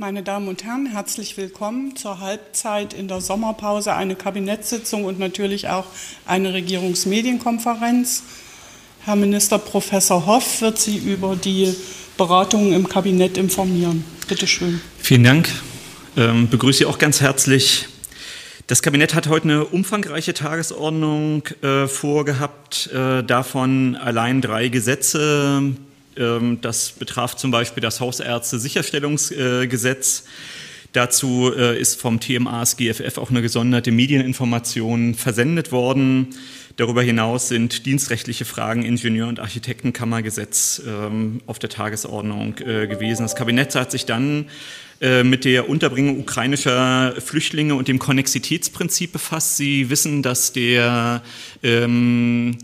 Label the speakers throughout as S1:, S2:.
S1: Meine Damen und Herren, herzlich willkommen zur Halbzeit in der Sommerpause, eine Kabinettssitzung und natürlich auch eine Regierungsmedienkonferenz. Herr Minister Professor Hoff wird Sie über die Beratungen im Kabinett informieren. Bitte schön.
S2: Vielen Dank. Ähm, begrüße Sie auch ganz herzlich. Das Kabinett hat heute eine umfangreiche Tagesordnung äh, vorgehabt, äh, davon allein drei Gesetze, das betraf zum Beispiel das Hausärzte-Sicherstellungsgesetz. Dazu äh, ist vom TMAS GFF auch eine gesonderte Medieninformation versendet worden. Darüber hinaus sind dienstrechtliche Fragen Ingenieur- und Architektenkammergesetz ähm, auf der Tagesordnung äh, gewesen. Das Kabinett hat sich dann äh, mit der Unterbringung ukrainischer Flüchtlinge und dem Konnexitätsprinzip befasst. Sie wissen, dass der ähm,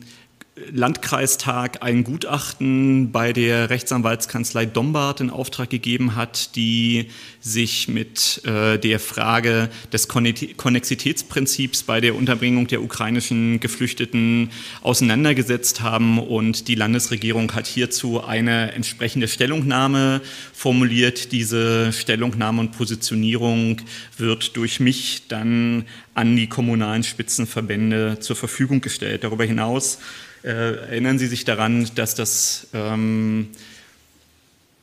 S2: Landkreistag ein Gutachten bei der Rechtsanwaltskanzlei Dombart in Auftrag gegeben hat, die sich mit äh, der Frage des Konnexitätsprinzips bei der Unterbringung der ukrainischen Geflüchteten auseinandergesetzt haben. Und die Landesregierung hat hierzu eine entsprechende Stellungnahme formuliert. Diese Stellungnahme und Positionierung wird durch mich dann an die kommunalen Spitzenverbände zur Verfügung gestellt. Darüber hinaus erinnern Sie sich daran, dass das ähm,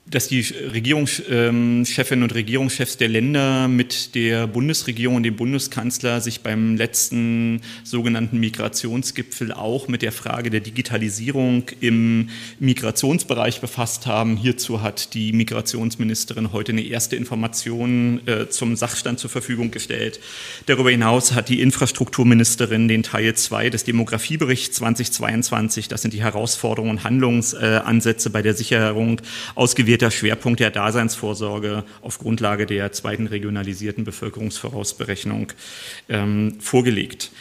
S2: dass die Regierungschefinnen und Regierungschefs der Länder mit der Bundesregierung und dem Bundeskanzler sich beim letzten sogenannten Migrationsgipfel auch mit der Frage der Digitalisierung im Migrationsbereich befasst haben. Hierzu hat die Migrationsministerin heute eine erste Information äh, zum Sachstand zur Verfügung gestellt. Darüber hinaus hat die Infrastrukturministerin den Teil 2 des Demografieberichts 2022, das sind die Herausforderungen und Handlungsansätze bei der Sicherung ausgewählt der Schwerpunkt der Daseinsvorsorge auf Grundlage der zweiten regionalisierten Bevölkerungsvorausberechnung ähm, vorgelegt.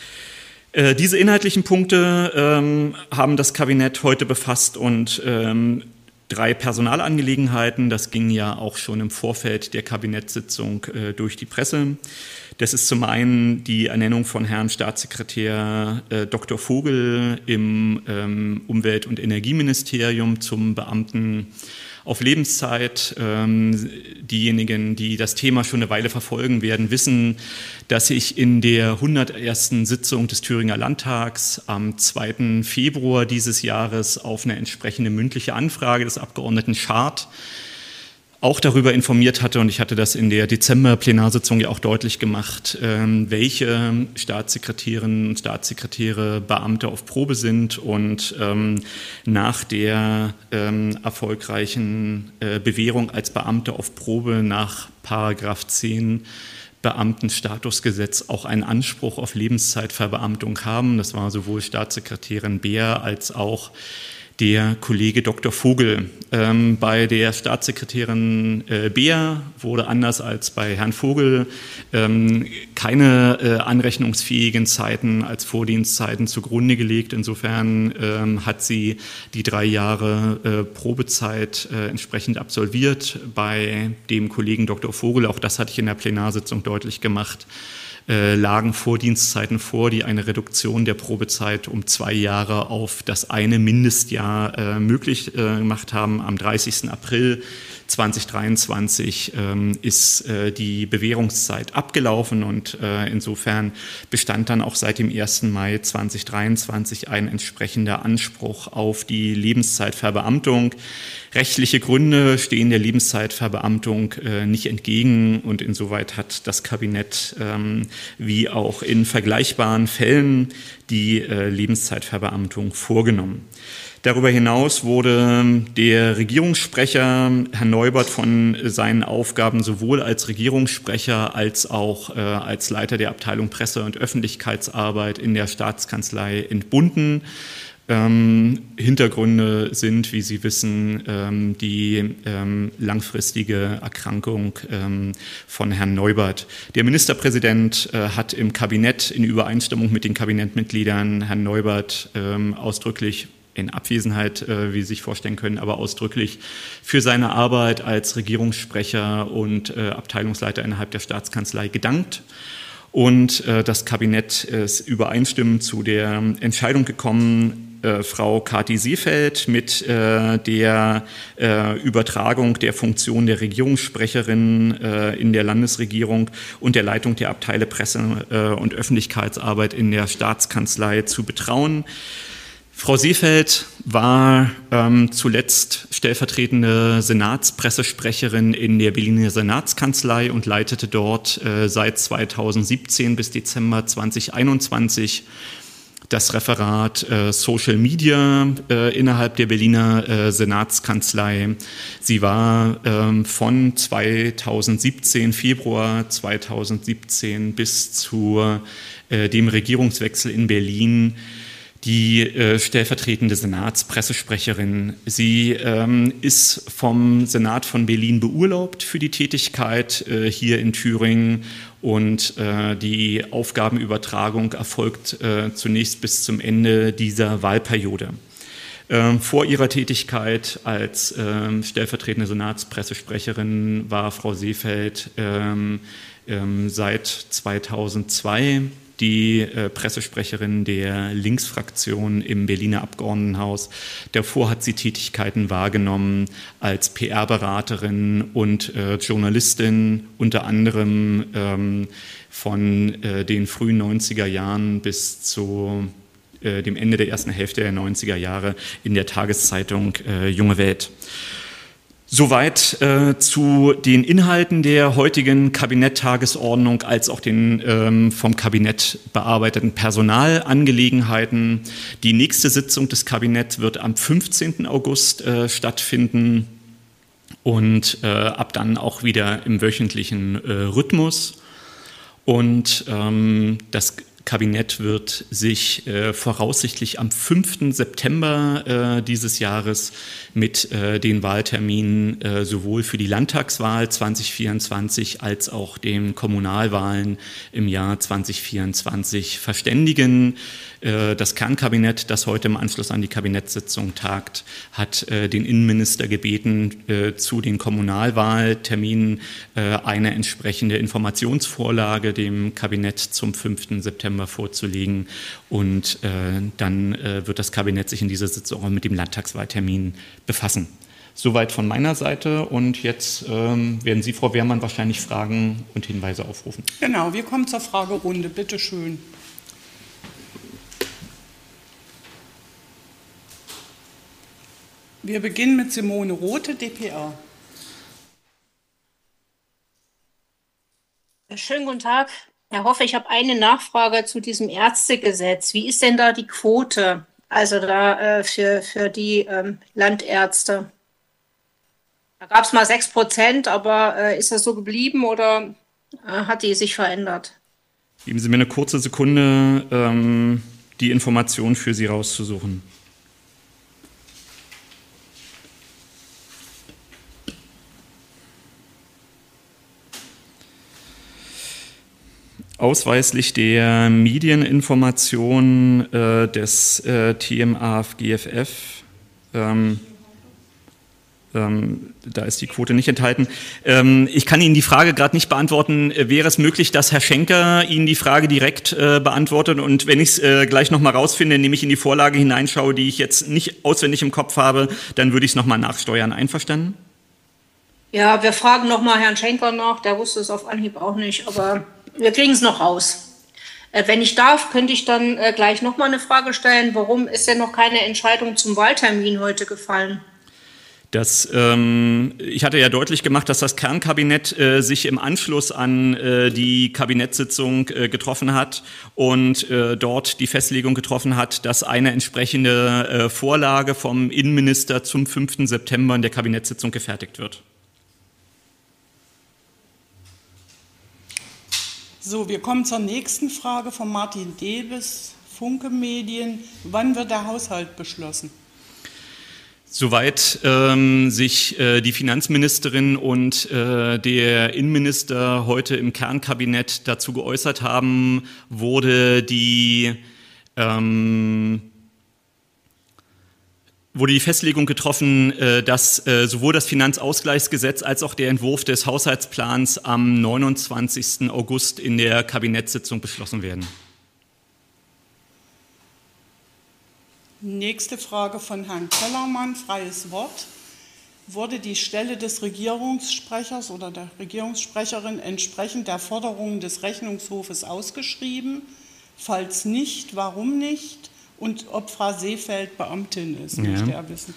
S2: Äh, diese inhaltlichen Punkte ähm, haben das Kabinett heute befasst und ähm, drei Personalangelegenheiten. Das ging ja auch schon im Vorfeld der Kabinettssitzung äh, durch die Presse. Das ist zum einen die Ernennung von Herrn Staatssekretär äh, Dr. Vogel im ähm, Umwelt- und Energieministerium zum Beamten auf Lebenszeit. Ähm, diejenigen, die das Thema schon eine Weile verfolgen werden, wissen, dass ich in der 101. Sitzung des Thüringer Landtags am 2. Februar dieses Jahres auf eine entsprechende mündliche Anfrage des Abgeordneten Schad auch darüber informiert hatte, und ich hatte das in der Dezember-Plenarsitzung ja auch deutlich gemacht, ähm, welche Staatssekretärinnen und Staatssekretäre Beamte auf Probe sind und ähm, nach der ähm, erfolgreichen äh, Bewährung als Beamte auf Probe nach Paragraph 10 Beamtenstatusgesetz auch einen Anspruch auf Lebenszeitverbeamtung haben. Das war sowohl Staatssekretärin Beer als auch der Kollege Dr. Vogel. Ähm, bei der Staatssekretärin äh, Beer wurde anders als bei Herrn Vogel ähm, keine äh, anrechnungsfähigen Zeiten als Vordienstzeiten zugrunde gelegt. Insofern ähm, hat sie die drei Jahre äh, Probezeit äh, entsprechend absolviert. Bei dem Kollegen Dr. Vogel, auch das hatte ich in der Plenarsitzung deutlich gemacht, äh, lagen Vordienstzeiten vor, die eine Reduktion der Probezeit um zwei Jahre auf das eine Mindestjahr äh, möglich äh, gemacht haben. Am 30. April 2023 ähm, ist äh, die Bewährungszeit abgelaufen und äh, insofern bestand dann auch seit dem 1. Mai 2023 ein entsprechender Anspruch auf die Lebenszeitverbeamtung. Rechtliche Gründe stehen der Lebenszeitverbeamtung äh, nicht entgegen und insoweit hat das Kabinett ähm, wie auch in vergleichbaren Fällen die äh, Lebenszeitverbeamtung vorgenommen. Darüber hinaus wurde der Regierungssprecher Herr Neubert von seinen Aufgaben sowohl als Regierungssprecher als auch äh, als Leiter der Abteilung Presse- und Öffentlichkeitsarbeit in der Staatskanzlei entbunden. Ähm, Hintergründe sind, wie Sie wissen, ähm, die ähm, langfristige Erkrankung ähm, von Herrn Neubert. Der Ministerpräsident äh, hat im Kabinett in Übereinstimmung mit den Kabinettmitgliedern Herrn Neubert ähm, ausdrücklich in Abwesenheit, äh, wie Sie sich vorstellen können, aber ausdrücklich für seine Arbeit als Regierungssprecher und äh, Abteilungsleiter innerhalb der Staatskanzlei gedankt Und äh, das Kabinett ist übereinstimmend zu der Entscheidung gekommen, äh, Frau Kati Seefeld mit äh, der äh, Übertragung der Funktion der Regierungssprecherin äh, in der Landesregierung und der Leitung der Abteile Presse äh, und Öffentlichkeitsarbeit in der Staatskanzlei zu betrauen. Frau Seefeld war ähm, zuletzt stellvertretende Senatspressesprecherin in der Berliner Senatskanzlei und leitete dort äh, seit 2017 bis Dezember 2021 das Referat äh, Social Media äh, innerhalb der Berliner äh, Senatskanzlei. Sie war ähm, von 2017, Februar 2017 bis zu äh, dem Regierungswechsel in Berlin die äh, stellvertretende Senatspressesprecherin. Sie ähm, ist vom Senat von Berlin beurlaubt für die Tätigkeit äh, hier in Thüringen und äh, die Aufgabenübertragung erfolgt äh, zunächst bis zum Ende dieser Wahlperiode. Ähm, vor ihrer Tätigkeit als ähm, stellvertretende Senatspressesprecherin war Frau Seefeld ähm, ähm seit 2002 die äh, Pressesprecherin der Linksfraktion im Berliner Abgeordnetenhaus. Davor hat sie Tätigkeiten wahrgenommen als PR-Beraterin und äh, Journalistin, unter anderem ähm, von äh, den frühen 90er Jahren bis zu äh, dem Ende der ersten Hälfte der 90er Jahre in der Tageszeitung äh, Junge Welt. Soweit äh, zu den Inhalten der heutigen Kabinetttagesordnung als auch den ähm, vom Kabinett bearbeiteten Personalangelegenheiten. Die nächste Sitzung des Kabinetts wird am 15. August äh, stattfinden und äh, ab dann auch wieder im wöchentlichen äh, Rhythmus. Und ähm, das Kabinett wird sich äh, voraussichtlich am 5. September äh, dieses Jahres mit äh, den Wahlterminen äh, sowohl für die Landtagswahl 2024 als auch den Kommunalwahlen im Jahr 2024 verständigen. Äh, das Kernkabinett, das heute im Anschluss an die Kabinettssitzung tagt, hat äh, den Innenminister gebeten, zu den Kommunalwahlterminen eine entsprechende Informationsvorlage dem Kabinett zum 5. September vorzulegen. Und dann wird das Kabinett sich in dieser Sitzung auch mit dem Landtagswahltermin befassen. Soweit von meiner Seite und jetzt ähm, werden Sie, Frau Wehrmann, wahrscheinlich Fragen und Hinweise aufrufen.
S1: Genau, wir kommen zur Fragerunde. Bitte schön. Wir beginnen mit Simone Rote, dpa.
S3: Schönen guten Tag. Herr Hoffe, ich habe eine Nachfrage zu diesem Ärztegesetz. Wie ist denn da die Quote? Also da äh, für, für die ähm, Landärzte. Da gab es mal 6 Prozent, aber äh, ist das so geblieben oder äh, hat die sich verändert?
S2: Geben Sie mir eine kurze Sekunde, ähm, die Information für Sie rauszusuchen. Ausweislich der Medieninformation äh, des äh, TMAF-GFF. Ähm, ähm, da ist die Quote nicht enthalten. Ähm, ich kann Ihnen die Frage gerade nicht beantworten. Wäre es möglich, dass Herr Schenker Ihnen die Frage direkt äh, beantwortet? Und wenn ich es äh, gleich nochmal rausfinde, indem ich in die Vorlage hineinschaue, die ich jetzt nicht auswendig im Kopf habe, dann würde ich es nochmal nachsteuern. Einverstanden?
S3: Ja, wir fragen nochmal Herrn Schenker nach. Der wusste es auf Anhieb auch nicht, aber wir kriegen es noch raus. Äh, wenn ich darf, könnte ich dann äh, gleich noch mal eine Frage stellen. Warum ist denn noch keine Entscheidung zum Wahltermin heute gefallen?
S2: Das, ähm, ich hatte ja deutlich gemacht, dass das Kernkabinett äh, sich im Anschluss an äh, die Kabinettssitzung äh, getroffen hat und äh, dort die Festlegung getroffen hat, dass eine entsprechende Vorlage vom Innenminister zum 5. September in der Kabinettssitzung gefertigt wird.
S1: So, wir kommen zur nächsten Frage von Martin Debes, Funke Medien. Wann wird der Haushalt beschlossen?
S2: Soweit ähm, sich äh, die Finanzministerin und äh, der Innenminister heute im Kernkabinett dazu geäußert haben, wurde die ähm, wurde die Festlegung getroffen, äh, dass äh, sowohl das Finanzausgleichsgesetz als auch der Entwurf des Haushaltsplans am 29. August in der Kabinettssitzung beschlossen werden.
S1: Nächste Frage von Herrn Kellermann, freies Wort. Wurde die Stelle des Regierungssprechers oder der Regierungssprecherin entsprechend der Forderungen des Rechnungshofes ausgeschrieben? Falls nicht, warum nicht? Und ob Frau Seefeld Beamtin ist, möchte er wissen.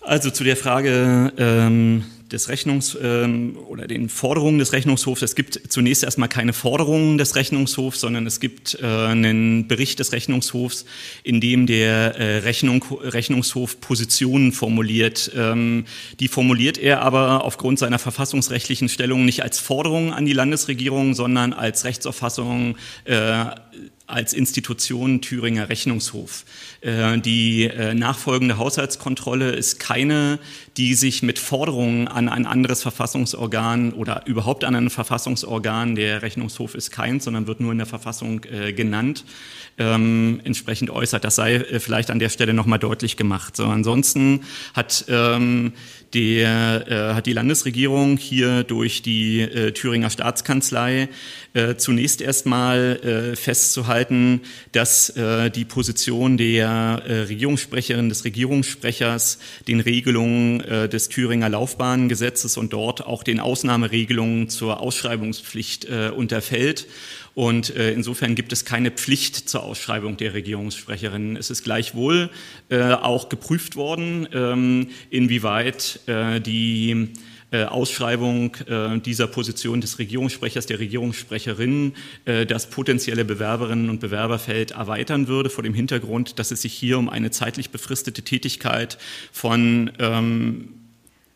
S2: Also zu der Frage ähm, des Rechnungs- ähm, oder den Forderungen des Rechnungshofs. Es gibt zunächst erstmal keine Forderungen des Rechnungshofs, sondern es gibt äh, einen Bericht des Rechnungshofs, in dem der äh, Rechnung, Rechnungshof Positionen formuliert. Ähm, die formuliert er aber aufgrund seiner verfassungsrechtlichen Stellung nicht als Forderung an die Landesregierung, sondern als Rechtsauffassung äh, als Institution Thüringer Rechnungshof. Äh, die äh, nachfolgende Haushaltskontrolle ist keine, die sich mit Forderungen an ein anderes Verfassungsorgan oder überhaupt an ein Verfassungsorgan, der Rechnungshof ist keins, sondern wird nur in der Verfassung äh, genannt, ähm, entsprechend äußert. Das sei vielleicht an der Stelle nochmal deutlich gemacht. So, ansonsten hat ähm, der, äh, hat die Landesregierung hier durch die äh, Thüringer Staatskanzlei äh, zunächst erstmal äh, festzuhalten, dass äh, die Position der äh, Regierungssprecherin, des Regierungssprechers den Regelungen äh, des Thüringer Laufbahngesetzes und dort auch den Ausnahmeregelungen zur Ausschreibungspflicht äh, unterfällt. Und äh, insofern gibt es keine Pflicht zur Ausschreibung der Regierungssprecherin. Es ist gleichwohl äh, auch geprüft worden, ähm, inwieweit die äh, Ausschreibung äh, dieser Position des Regierungssprechers, der Regierungssprecherin, äh, das potenzielle Bewerberinnen und Bewerberfeld erweitern würde, vor dem Hintergrund, dass es sich hier um eine zeitlich befristete Tätigkeit von ähm,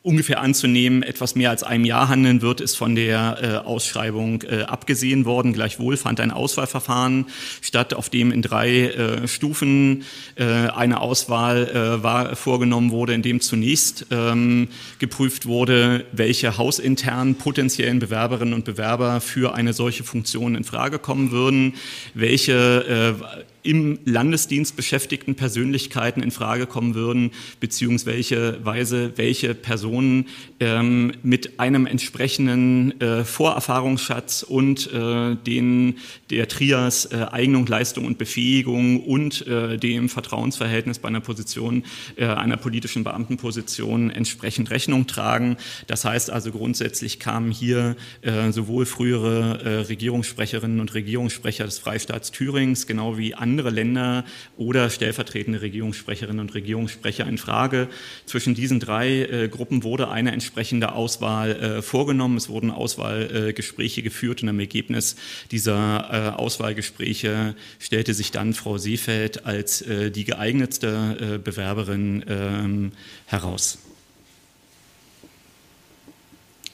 S2: ungefähr anzunehmen, etwas mehr als einem Jahr handeln wird, ist von der äh, Ausschreibung äh, abgesehen worden. Gleichwohl fand ein Auswahlverfahren statt, auf dem in drei äh, Stufen äh, eine Auswahl äh, war, vorgenommen wurde, in dem zunächst ähm, geprüft wurde, welche hausinternen potenziellen Bewerberinnen und Bewerber für eine solche Funktion in Frage kommen würden, welche äh, im Landesdienst beschäftigten Persönlichkeiten in Frage kommen würden, beziehungsweise welche Personen ähm, mit einem entsprechenden äh, Vorerfahrungsschatz und äh, den der Trias äh, Eignung, Leistung und Befähigung und äh, dem Vertrauensverhältnis bei einer Position, äh, einer politischen Beamtenposition entsprechend Rechnung tragen. Das heißt also grundsätzlich kamen hier äh, sowohl frühere Regierungssprecherinnen und Regierungssprecher des Freistaats Thürings, genau wie andere Länder oder stellvertretende Regierungssprecherinnen und Regierungssprecher in Frage. Zwischen diesen drei Gruppen wurde eine entsprechende Auswahl vorgenommen. Es wurden Auswahlgespräche geführt und im Ergebnis dieser äh, Auswahlgespräche stellte sich dann Frau Seefeld als äh, die geeignetste äh, Bewerberin ähm, heraus.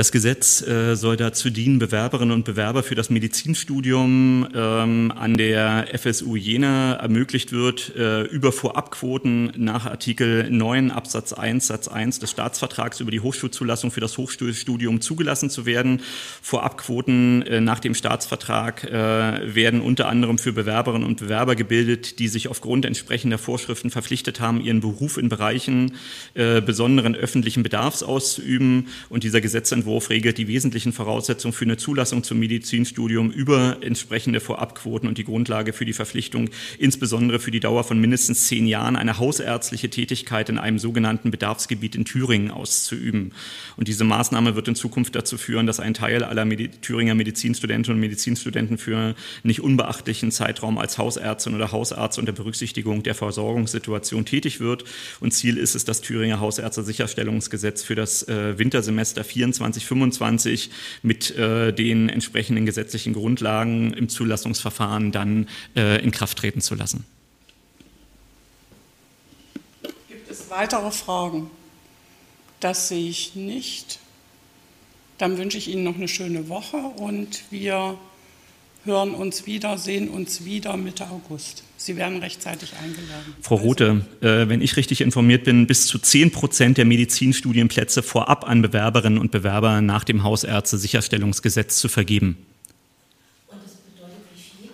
S2: Das Gesetz äh, soll dazu dienen, Bewerberinnen und Bewerber für das Medizinstudium ähm, an der FSU Jena ermöglicht wird, äh, über Vorabquoten nach Artikel 9 Absatz 1 Satz 1 des Staatsvertrags über die Hochschulzulassung für das Hochschulstudium zugelassen zu werden. Vorabquoten äh, nach dem Staatsvertrag äh, werden unter anderem für Bewerberinnen und Bewerber gebildet, die sich aufgrund entsprechender Vorschriften verpflichtet haben, ihren Beruf in Bereichen äh, besonderen öffentlichen Bedarfs auszuüben. Und dieser Gesetzentwurf Gesetzentwurf regelt die wesentlichen Voraussetzungen für eine Zulassung zum Medizinstudium über entsprechende Vorabquoten und die Grundlage für die Verpflichtung, insbesondere für die Dauer von mindestens zehn Jahren, eine hausärztliche Tätigkeit in einem sogenannten Bedarfsgebiet in Thüringen auszuüben. Und diese Maßnahme wird in Zukunft dazu führen, dass ein Teil aller Medi Thüringer Medizinstudentinnen und Medizinstudenten für nicht unbeachtlichen Zeitraum als Hausärztin oder Hausarzt unter Berücksichtigung der Versorgungssituation tätig wird. Und Ziel ist es, das Thüringer Hausärzte-Sicherstellungsgesetz für das äh, Wintersemester 24, 25 mit äh, den entsprechenden gesetzlichen Grundlagen im Zulassungsverfahren dann äh, in Kraft treten zu lassen.
S1: Gibt es weitere Fragen? Das sehe ich nicht. Dann wünsche ich Ihnen noch eine schöne Woche und wir hören uns wieder, sehen uns wieder Mitte August. Sie werden rechtzeitig eingeladen.
S2: Frau Rothe, äh, wenn ich richtig informiert bin, bis zu 10 Prozent der Medizinstudienplätze vorab an Bewerberinnen und Bewerber nach dem Hausärzte-Sicherstellungsgesetz zu vergeben. Und das bedeutet wie viel?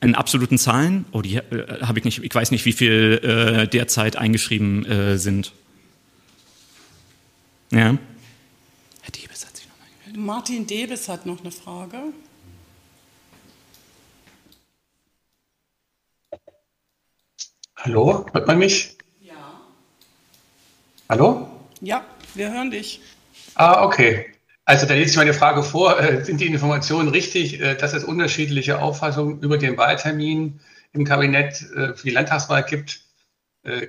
S2: In absoluten Zahlen? Oh, die äh, habe ich nicht. Ich weiß nicht, wie viel äh, derzeit eingeschrieben äh, sind. Ja.
S1: Herr Debes hat sich noch mal gemeldet. Martin Debes hat noch eine Frage.
S4: Hallo, hört man mich?
S1: Ja.
S4: Hallo?
S1: Ja, wir hören dich.
S4: Ah, okay. Also da lese ich meine Frage vor. Äh, sind die Informationen richtig, äh, dass es unterschiedliche Auffassungen über den Wahltermin im Kabinett äh, für die Landtagswahl gibt?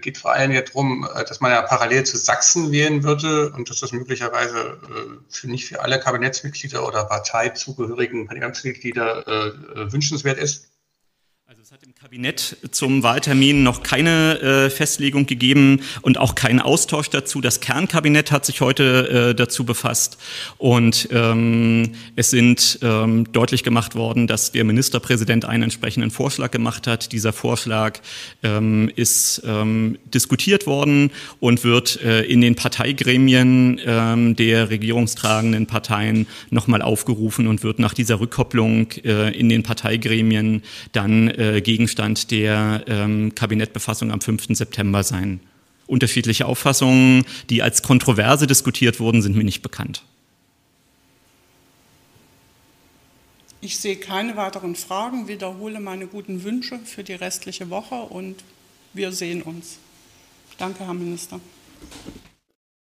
S4: Geht vor allem ja darum, dass man ja parallel zu Sachsen wählen würde und dass das möglicherweise für nicht für alle Kabinettsmitglieder oder Parteizugehörigen Parlamentsmitglieder wünschenswert ist.
S2: Es hat im Kabinett zum Wahltermin noch keine äh, Festlegung gegeben und auch keinen Austausch dazu. Das Kernkabinett hat sich heute äh, dazu befasst und ähm, es sind ähm, deutlich gemacht worden, dass der Ministerpräsident einen entsprechenden Vorschlag gemacht hat. Dieser Vorschlag ähm, ist ähm, diskutiert worden und wird äh, in den Parteigremien ähm, der regierungstragenden Parteien nochmal aufgerufen und wird nach dieser Rückkopplung äh, in den Parteigremien dann äh, Gegenstand der ähm, Kabinettbefassung am 5. September sein. Unterschiedliche Auffassungen, die als Kontroverse diskutiert wurden, sind mir nicht bekannt.
S1: Ich sehe keine weiteren Fragen, wiederhole meine guten Wünsche für die restliche Woche und wir sehen uns. Danke, Herr Minister.